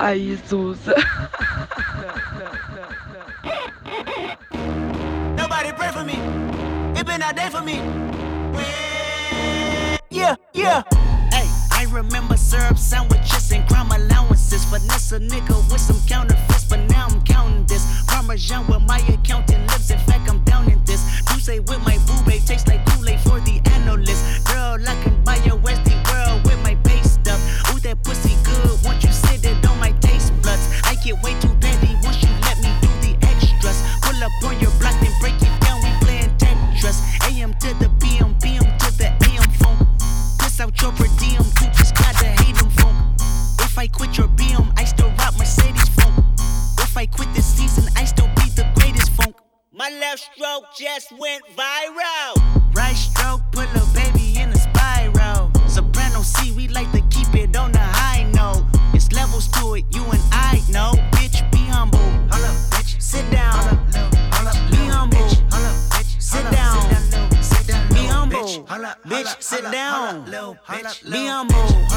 Aí, Souza. Nobody pray for me. It been a day for me. Yeah, yeah. Hey, I remember syrup sandwiches and crime allowances. Finesse a nigga with some counterfeits, but now I'm counting this. Parmesan where my accountant lives. In fact, I'm down in this. You say with my boo babe tastes like Kool-Aid for the analyst. Girl, I can buy your Westie just went viral. Right stroke, put a baby in a spiral. Soprano C, we like to keep it on the high note. It's levels to it, you and I know. Bitch, be humble. Hold up, bitch. Sit down. Hold up, Be humble. Hold up, bitch. Sit down. Be humble. Bitch, sit down. Be humble.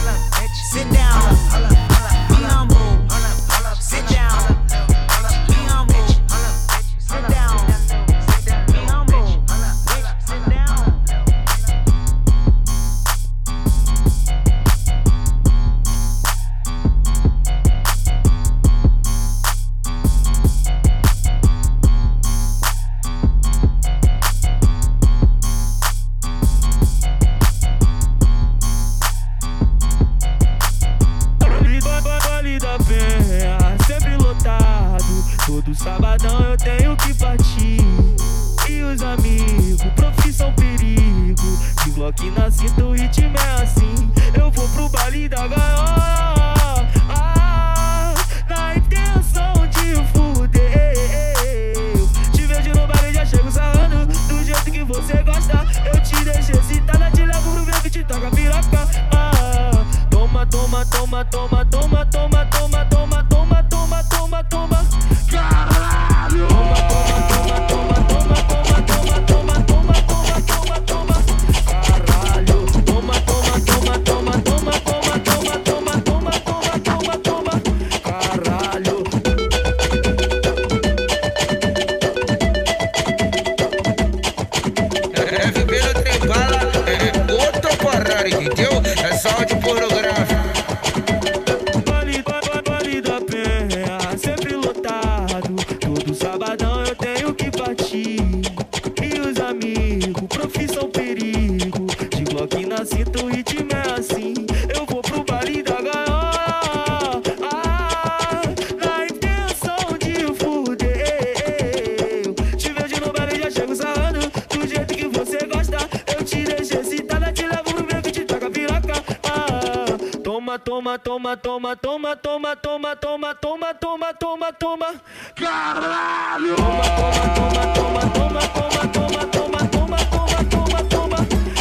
Toma, toma, toma, toma, toma, toma, toma, toma, toma, toma, toma, toma. Caralho! Toma, toma, toma, toma, toma, toma, toma, toma, toma, toma, toma.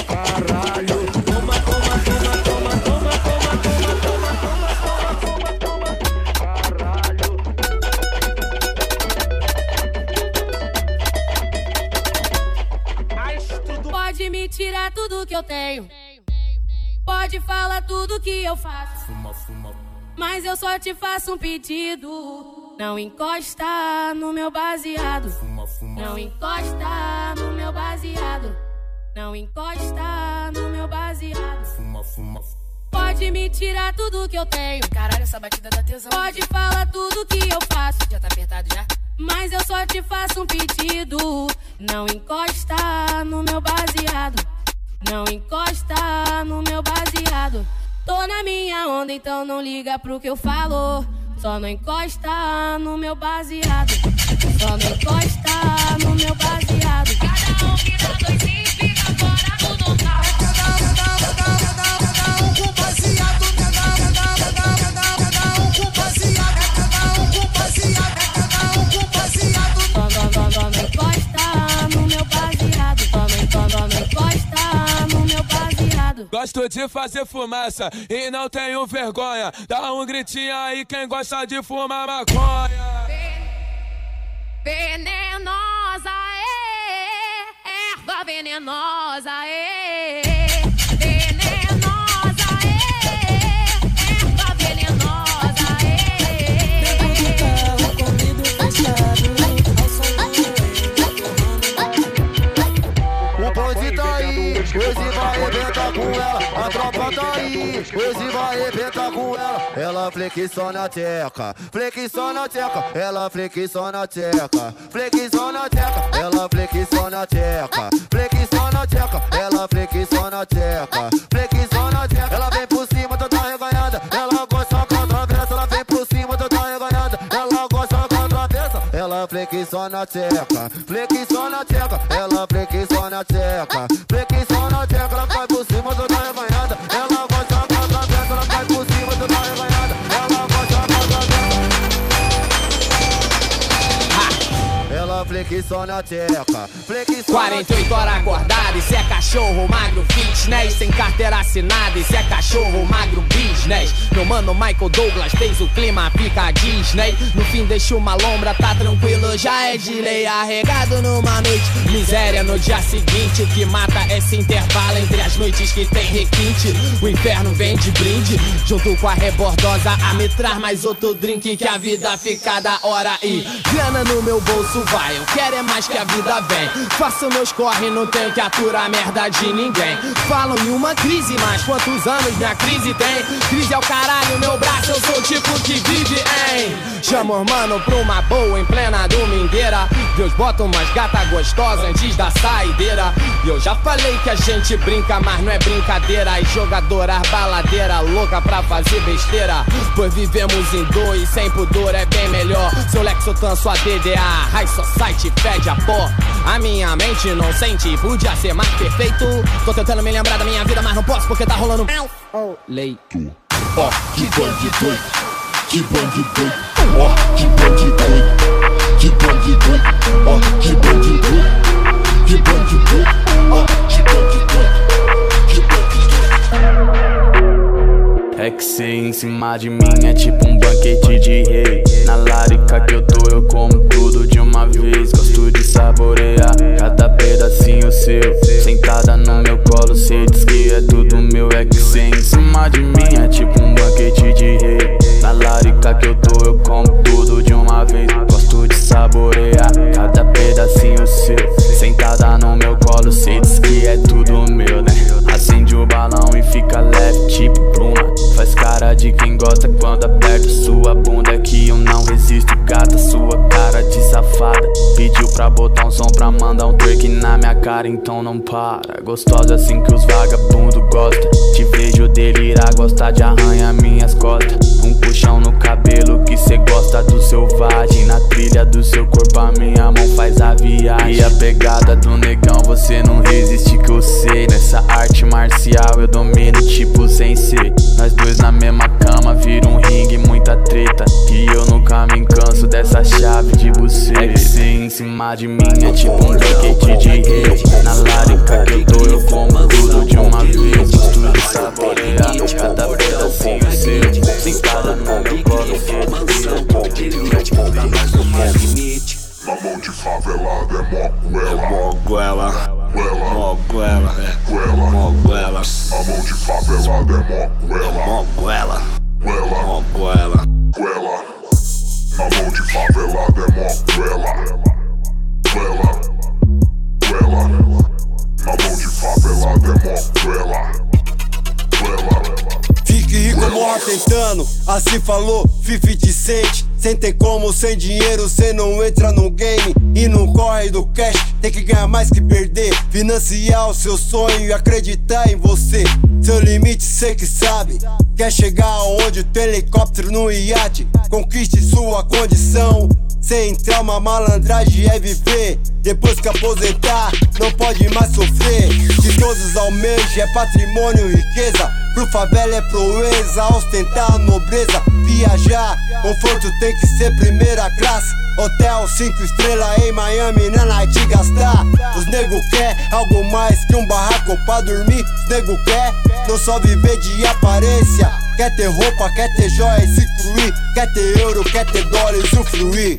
Caralho! Toma, toma, toma, toma, toma, toma, toma, toma, toma, toma, toma. Caralho! Pode me tirar tudo que eu tenho. Pode falar tudo que eu faço. Mas eu só te faço um pedido. Não encosta no meu baseado. Não encosta no meu baseado. Não encosta no meu baseado. Pode me tirar tudo que eu tenho. Caralho, essa batida da tesão. Pode falar tudo que eu faço. Já tá apertado já? Mas eu só te faço um pedido. Não encosta no meu baseado. Não encosta no meu baseado. Tô na minha onda, então não liga pro que eu falo. Só não encosta no meu baseado. Só não encosta no meu baseado. Cada um vira dois e fica fora Gosto de fazer fumaça e não tenho vergonha. Dá um gritinho aí quem gosta de fumar maconha. Venenosa, é, erva venenosa, é. Com ela. Ela flexiona a teca, flexiona a teca. Ela flexiona a teca, flexiona a teca. Ela flexiona a teca, flexiona a teca. Ela flexiona a teca, flexiona a teca. Ela vem por cima toda reganhada. Ela gosta com a travessa. Ela vem por cima toda reganhada. Ela gosta com a travessa. Ela flexiona a teca, flexiona a teca. Ela flexiona a teca, flexiona a teca. Ela vai por cima toda reganhada. Ela travessa. Ela vai por travessa. Ela flexiona a teca, flexiona a 48 horas acordado, isso é cachorro magro fitness. Sem carteira assinada, isso é cachorro magro business. Meu mano Michael Douglas fez o clima, fica Disney. No fim deixa uma lombra, tá tranquilo, já é de lei. Arregado numa noite, miséria no dia seguinte. O que mata esse intervalo entre as noites que tem requinte? O inferno vem de brinde, junto com a rebordosa. A me traz mais outro drink que a vida fica da hora. E grana no meu bolso vai, eu quero é mais que a vida vem. Faço meus corre, não tenho que aturar merda de ninguém. Falam em uma crise, mas quantos anos minha crise tem? Crise é o caralho, meu braço, eu sou o tipo que vive em. Chama o mano pra uma boa em plena domingueira. Deus bota umas gata gostosa antes da saideira. E eu já falei que a gente brinca, mas não é brincadeira. E jogadora baladeira, louca pra fazer besteira. Pois vivemos em dois, sem pudor é bem melhor. Seu Lexotan, sua DDA, High Society fede a pó. A minha mente não sente, podia ser mais perfeito. Tô tentando me lembrar da minha vida, mas não posso porque tá rolando leito. Ó, que bang doido, que bang doido, ó, que bang doido, pra botar um som pra mandar um twerk na minha cara, então não para. Gostosa assim que os vagabundo gostam. Te vejo delirar, gosta de arranhar minhas costas Um puxão no cabelo que cê gosta do selvagem. Na trilha do seu corpo a minha mão faz a viagem. E a pegada do negão você não resiste que eu sei. Nessa arte marcial eu domino tipo sensei Nós dois na mesma cama vira um ringue, muita treta. E eu nunca me canso dessa chave de você. É que de mim é tipo um banquete de rei Na larica que eu tô eu como tudo de uma vez. Gosto de saborear cada pedacinho seu. Sentada no meu colo Na mão de favelada é mó Goela, goela, mó goela, goela. mó goela, A mão de favelada é mó goela, mó goela. Na mão de favelada é mó goela, favelada é mó goela, goela. Fique rico, morra tentando, assim falou 50 Cent Sem ter como, sem dinheiro, cê não entra no game E não corre do cash, tem que ganhar mais que perder Financiar o seu sonho e acreditar em você Seu limite cê que sabe Quer chegar aonde o teu helicóptero no iate Conquiste sua condição sem trauma, malandragem é viver. Depois que aposentar, não pode mais sofrer. De todos almeja é patrimônio, riqueza. Pro favela é proeza, ostentar nobreza. Viajar, conforto tem que ser primeira classe. Hotel 5 estrelas em Miami, na night gastar. Os nego quer algo mais que um barraco pra dormir. Os nego quer não só viver de aparência. Quer ter roupa, quer ter joia e se fluir. Quer ter euro, quer ter dólar e usufruir.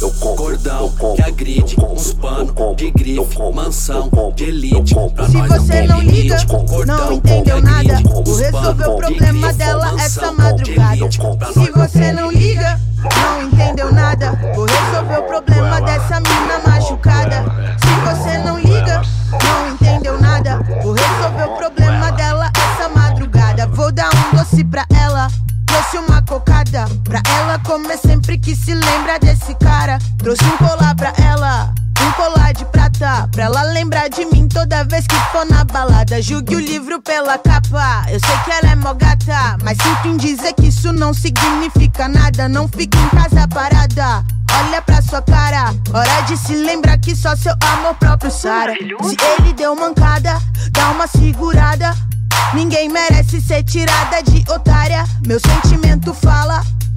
Cordão que agride, uns pano de grife, mansão de elite. Pra Se você não liga, Cordão não entendeu nada. Vou resolver o problema dela essa de madrugada. Se você não liga, não entendeu nada. Vou resolver o problema dessa mina machucada. Se você não liga, não entendeu nada. Vou resolver o problema dela essa madrugada. Vou dar doce pra ela. Trouxe uma ela comer sempre que se lembra desse cara. Trouxe um colar pra ela. Um colar de prata, pra ela lembrar de mim toda vez que for na balada. Julgue o livro pela capa. Eu sei que ela é mó gata, mas sinto em dizer que isso não significa nada. Não fique em casa parada. Olha pra sua cara, hora de se lembrar que só seu amor próprio Sara. Se ele deu mancada, dá uma segurada. Ninguém merece ser tirada de otária. Meu sentimento fala,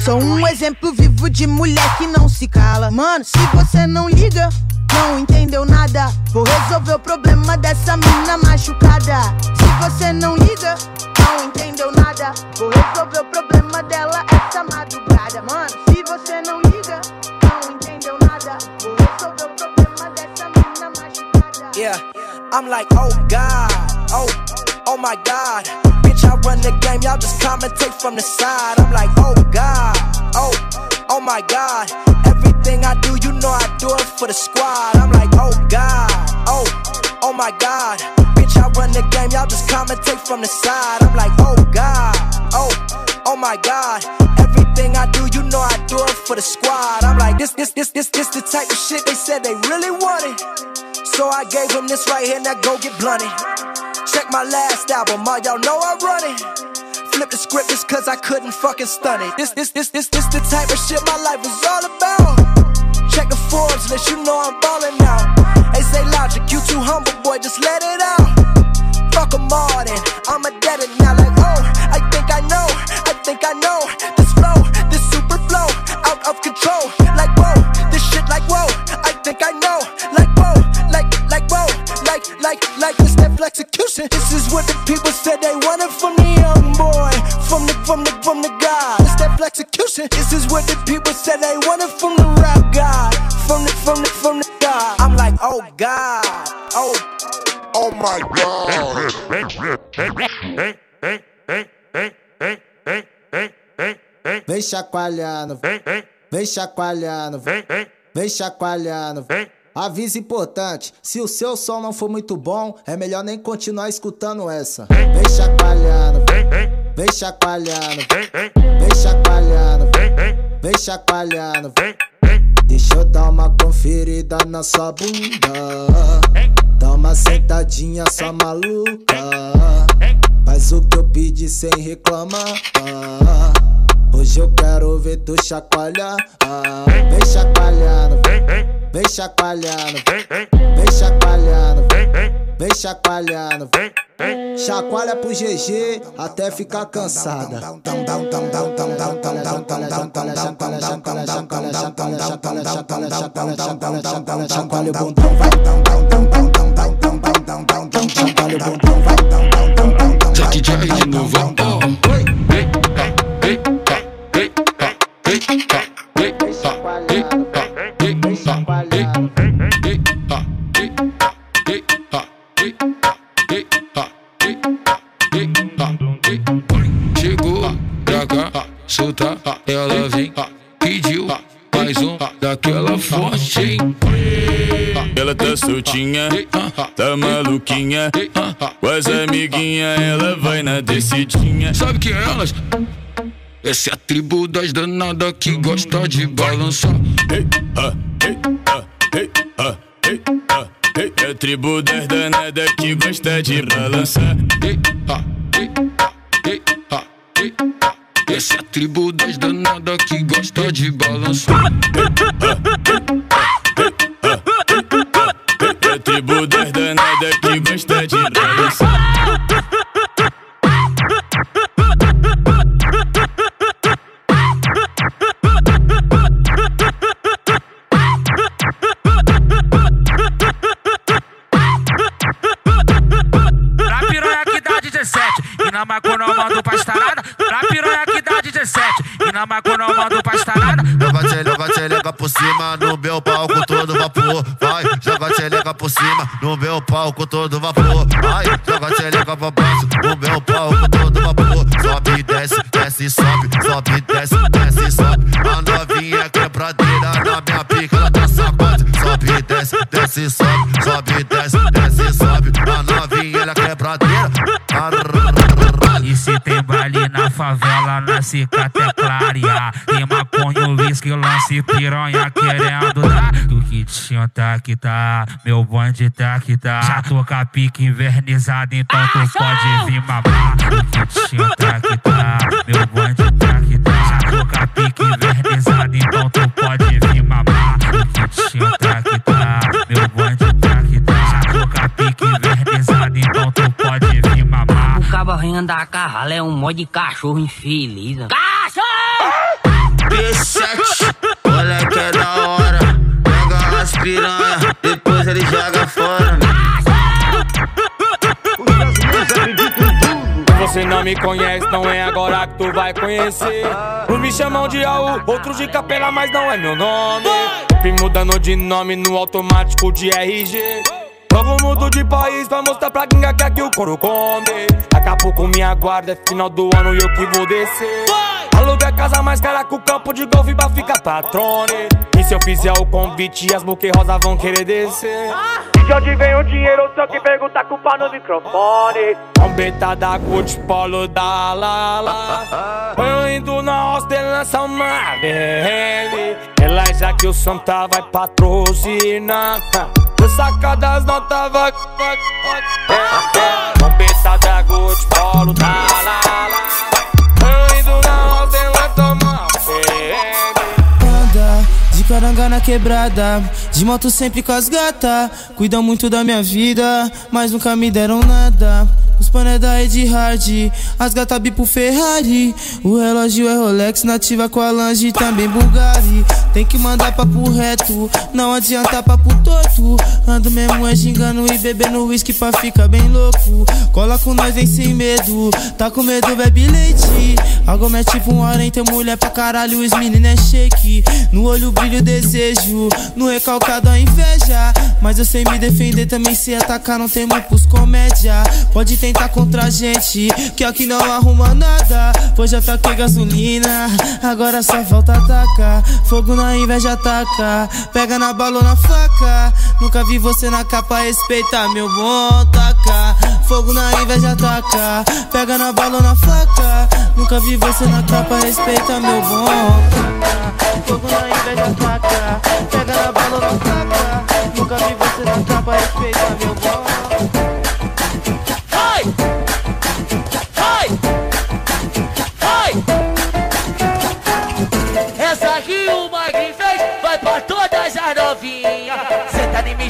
Sou um exemplo vivo de mulher que não se cala. Mano, se você não liga, não entendeu nada. Vou resolver o problema dessa mina machucada. Se você não liga, não entendeu nada. Vou resolver o problema dela essa madrugada. Mano, se você não liga, não entendeu nada. Vou resolver o problema dessa mina machucada. Yeah, I'm like, oh God, oh, oh my God. Bitch, I run the game, y'all just commentate from the side. I'm like, oh God, oh, oh my God. Everything I do, you know I do it for the squad. I'm like, oh God, oh, oh my God. Bitch, I run the game, y'all just commentate from the side. I'm like, oh God, oh, oh my God. Everything I do, you know I do it for the squad. I'm like, this, this, this, this, this the type of shit they said they really wanted. So I gave them this right here, now go get blunted. Check my last album, all y'all know I run it. Flip the script just cause I couldn't fucking stun it. This, this, this, this, this the type of shit my life is all about. Check the Forbes list, you know I'm ballin' now. They say logic, you too humble, boy, just let it out. Fuck 'em all then, I'm a dead it now. Like, oh, I think I know, I think I know. This flow, this super flow, out of control. Like, like, like, this step execution. This is what the people said they wanted from the young boy, from the, from the, from the guy. This step execution. This is what the people said they wanted from the rap guy, from the, from the, from the guy. I'm like, oh God, oh, oh my God. Vem chacoalhando, vem chacoalhando, vem chacoalhando. Aviso importante: se o seu som não for muito bom, é melhor nem continuar escutando essa. Vem chacoalhando, vem chacoalhando, vem chacoalhando, vem chacoalhando. Deixa eu dar uma conferida na sua bunda. Dá uma sentadinha, sua maluca. Faz o que eu pedi sem reclamar. Hoje eu quero ver tu chacoalhar. Vem chacoalhando, vem chacoalhando, vem chacoalhando, vem chacoalhando. Chacoalha pro GG até ficar cansada. Chacoalha o bundão, vai. Chacoalha o bundão, vai. Jack Jack de novo. Chegou pra cá, solta, ela vem, pediu mais um daquela forte, hein? Ela tá soltinha, tá maluquinha. Com as amiguinhas, ela vai na descidinha. Sabe que elas? Essa é a tribo das danadas que gosta de balançar. Ah, ei, ah, ei, ah, ei, ah, ei. É a tribo das danadas que gosta de balançar. Ah, ah, ah. Essa é a tribo das danadas que gosta de balançar. É a tribo das danadas que gosta de balançar. Cima no meu palco todo vapor. Favela, na cicatecaria Tem maconha, uísque, lance, piranha querendo dar. Do que tinha tá que tá, meu bonde tá que tá. Já tô com a pique invernizada, então tu pode vir mamar. Do que tinha tá que tá, meu bonde tá que tá. Já tô com a pique invernizada, então tu pode mamar O cabo da carrala é um mod de cachorro infeliz. P7, olha que é da hora. Pega as piranha, depois ele joga fora. Você não me conhece, não é agora que tu vai conhecer. Uns me chamam de Aú, outros de Capela, mas não é meu nome. Vim mudando de nome no automático de RG. Novo mundo de país pra mostrar pra quem que aqui o couro come. Daqui a pouco me aguarda, é final do ano e eu que vou descer. Aluga a casa mais cara que o campo de golfe pra ficar patrone. E se eu fizer o convite, as buquê rosa vão querer descer. De onde vem o dinheiro, só que pergunta culpa no microfone. Trombeta da Gucci, polo da Lala. Eu indo na hostelância, uma VM. Relaxa que o Santa vai patrocinar. Eu sacadas notas vai. Trombeta da Gucci, polo da Lala. Caranga na quebrada, de moto sempre com as gata. Cuidam muito da minha vida, mas nunca me deram nada. Os pané da Ed Hard, as gata bipo Ferrari. O relógio é Rolex, nativa com a Lange, também Bulgari. Tem que mandar papo reto, não adianta papo torto. Ando mesmo é gingando e bebendo whisky pra ficar bem louco. Cola com nós, vem sem medo, tá com medo, bebe leite. Algo é tipo um hora tem mulher pra caralho, os meninos é shake. No olho brilho desejo, no recalcado a inveja. Mas eu sei me defender, também sei atacar, não temo pros comédia. Pode tentar contra a gente, que aqui não arruma nada. Pois já taquei gasolina, agora só falta atacar. Fogo na inveja ataca, pega na bala ou na faca. Nunca vi você na capa, respeita meu bom taca. Fogo na inveja ataca, pega na bala ou na faca. Nunca vi você na capa, respeita meu bom taca. Fogo na inveja ataca, pega na bala ou na faca. Nunca vi você na capa, respeita meu bom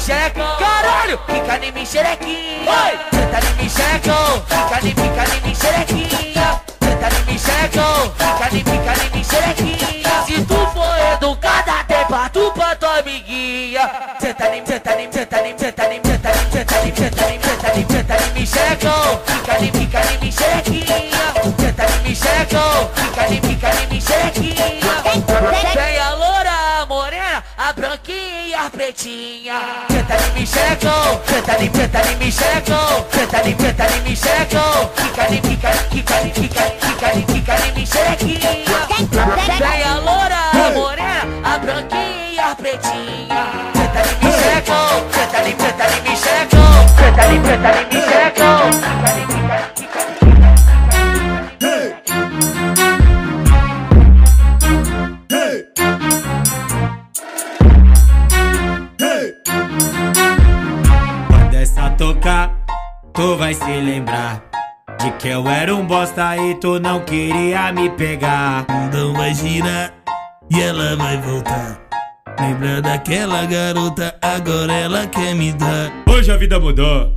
xerecão. Caralho! Fica em mim, xerequinha. Senta em mim, xerecão. Fica em fica em mim, xerequinha. Senta em mim, xerecão. Fica em fica em mim, xerequinha. Se tu for educada, tem pra tu pra tua amiguinha. Senta em senta em senta em senta em senta em senta em senta em senta em senta em mim, xerecão. Fica em fica em mim, xerequinha. Senta em mim, xerecão. Fica em pretinha. Senta ali, me chegou. Senta ali, senta ali, me chegou. Senta ali, senta ali, me. Fica ali, fica ali, fica ali, fica ali, fica ali, fica ali, me. Vem a loura, a morena, a branquinha, a pretinha. Senta ali, me chegou. Senta ali, senta ali, me. Senta ali, senta ali, me. Vai se lembrar De que eu era um bosta e tu não queria me pegar Então vai girar e ela vai voltar. Lembra daquela garota, agora ela quer me dar. Hoje a vida mudou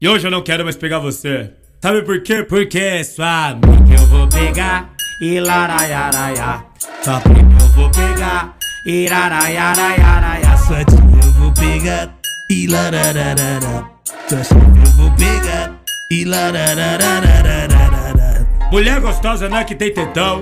E hoje eu não quero mais pegar você Sabe por quê? Porque é sua amiga eu vou pegar E laraiaraia Sua prima eu vou pegar E laraiaraiaraia Sua tia eu vou pegar e larararara. Eu vou pegar e lararararararara. Mulher gostosa não é que tem tetão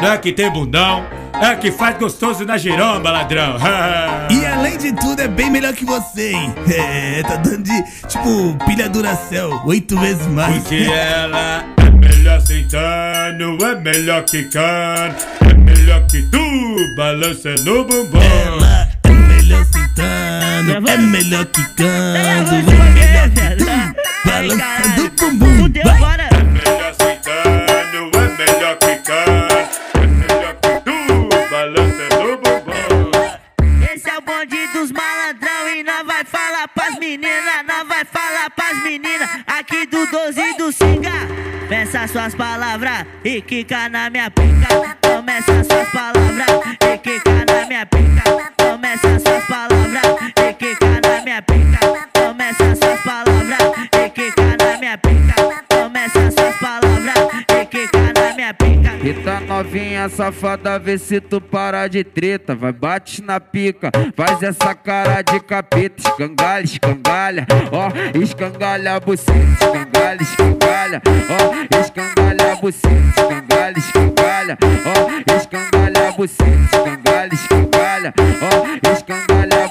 Não é que tem bundão É que faz gostoso na giromba, ladrão. E além de tudo, é bem melhor que você, hein? É, tá dando de, tipo, pilha Duracell, oito vezes mais. Porque ela é melhor sentando, é melhor quicando, é melhor que tu, balança no bumbum. Ela é melhor sentando, é melhor é que tu, balançando o bumbum. Vai. É melhor é é que tu, balança no bumbum. Esse é o bonde dos malandrão e nós vai falar pras meninas, nós vai falar pras meninas aqui do 12 e do Singa. Peça suas palavras e quica na minha pica. Começa suas palavras e quica na minha pica. Começa suas palavras e quica na minha pica. Começa suas palavras e quica na minha pica. Começa suas palavras e quica na minha pica. Eita novinha safada, vê se tu para de treta. Vai, bate na pica, faz essa cara de capeta. Escangalha, escangalha, ó, escangalha a buceta. Escangalha, escangalha, ó, escangalha a buceta. Escangalha, escangalha, ó, escangalha a buceta. Escangalha, escangalha,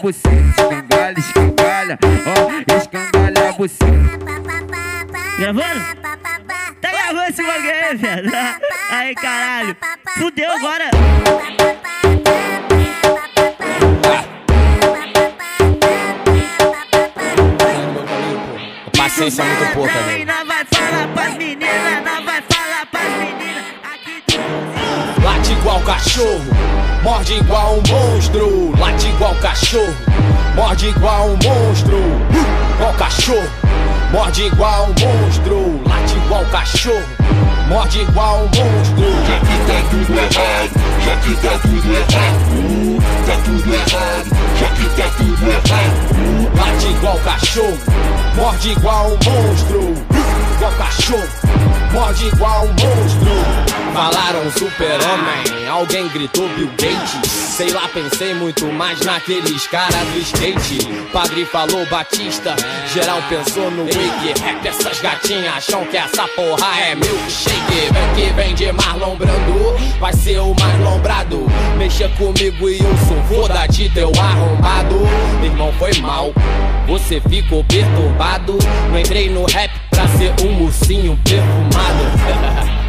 buceta. Escangalha, escangalha, ó, escangalha buceta. Gravando? Tá gravando esse bagulho aí, velho? Aí, caralho. Fudeu agora. Paciência é muito pouca, velho. Nós vai falar pras meninas, nós vai falar pras meninas. Late igual cachorro, morde igual um monstro. Late igual cachorro, morde igual um monstro. Igual cachorro, morde igual um monstro. Late igual cachorro, morde igual um monstro. Já que tá tudo errado, já que tá tudo errado, tá tudo errado, já que tá tudo errado. Late igual cachorro, morde igual um monstro. Igual cachorro, morde igual um monstro. Falaram super-homem, alguém gritou Bill Gates. Sei lá, pensei muito mais naqueles caras do skate. Padre falou Batista, geral pensou no wig. Rap, essas gatinhas acham que essa porra é milkshake. Vem que vem de Marlon Brando, vai ser o mais lombrado. Mexa comigo e eu sou foda de teu arrombado. Irmão foi mal, você ficou perturbado. Não entrei no rap ser um ursinho perfumado.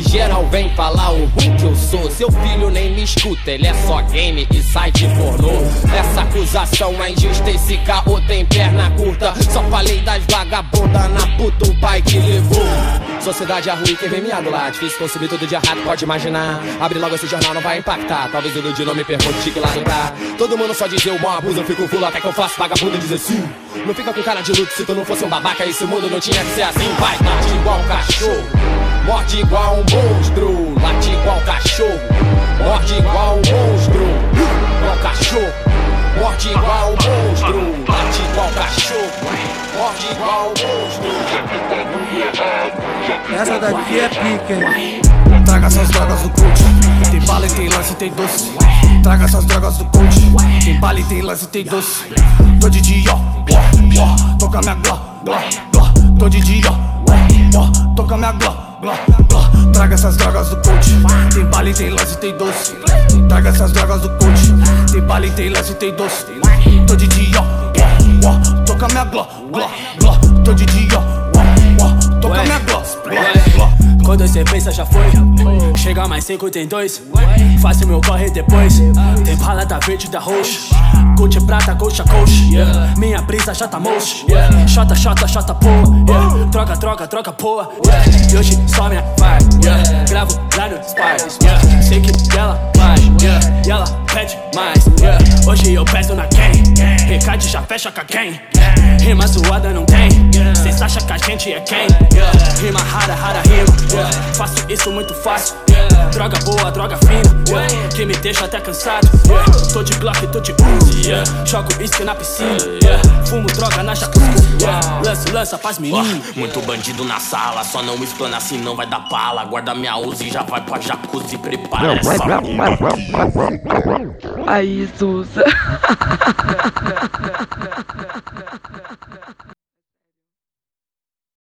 Geral vem falar o ruim que eu sou. Seu filho nem me escuta, ele é só game e site pornô. Essa acusação é injusta, esse caô tem perna curta. Só falei das vagabundas na puta, o pai que levou. Sociedade é ruim, quem vem miado lá. Difícil consumir tudo de errado, pode imaginar. Abre logo esse jornal, não vai impactar. Talvez o de não me pergunte que lado tá. Todo mundo só dizer o bom abuso, eu fico fulo até que eu faço vagabundo dizer sim. Não fica com cara de luto se tu não fosse um babaca. Esse mundo não tinha que ser assim. Vai, bate igual um cachorro. Morde igual um monstro, late igual cachorro, morde igual um monstro, igual cachorro, morde igual um monstro, late igual cachorro, morde igual um monstro. Essa daqui é pica, hein? Traga essas drogas do coach. Tem bala e tem lance, tem doce. Traga essas drogas do coach. Tem bala e tem lance, tem doce. Tô de dia, ó, ó, ó. Toca minha gló, gló, gló. Tô de dia, ó, ó. Toca minha gló, gló, gló. Traga essas drogas do coach. Tem bala e tem lance, tem doce. Traga essas drogas do coach. Tem bala e tem lance, tem doce. Tô de dia, ó, ó. Toca minha gló, gló, gló. Tô de dia, ó, ó. Toca minha gló, gló. Quando cê pensa já foi Chega mais cinco, tem dois Faço meu corre depois Tem bala da verde da roxa Coach prata, coxa, coxa Minha brisa já tá mocha Chota, chota, chota, yeah. Troca, troca, troca, yeah. E hoje só minha vibe yeah. Gravo lá no Spy yeah. Sei que ela vai yeah. E ela pede mais yeah. Hoje eu peso na quem Recade já fecha com a quem Rima zoada não tem. Cês acham que a gente é quem? Rima rara, rara rima. Faço isso muito fácil yeah. Droga boa, droga fina yeah. Que me deixa até cansado yeah. Tô de Glock, tô de Uzi yeah. Jogo isque na piscina yeah. Fumo droga na jacuzzi yeah. Lança, lança pras meninas Ó, Muito bandido na sala, só não explana assim não vai dar bala Guarda minha Uzi, já vai pra jacuzzi, prepara essa Aí, Suza.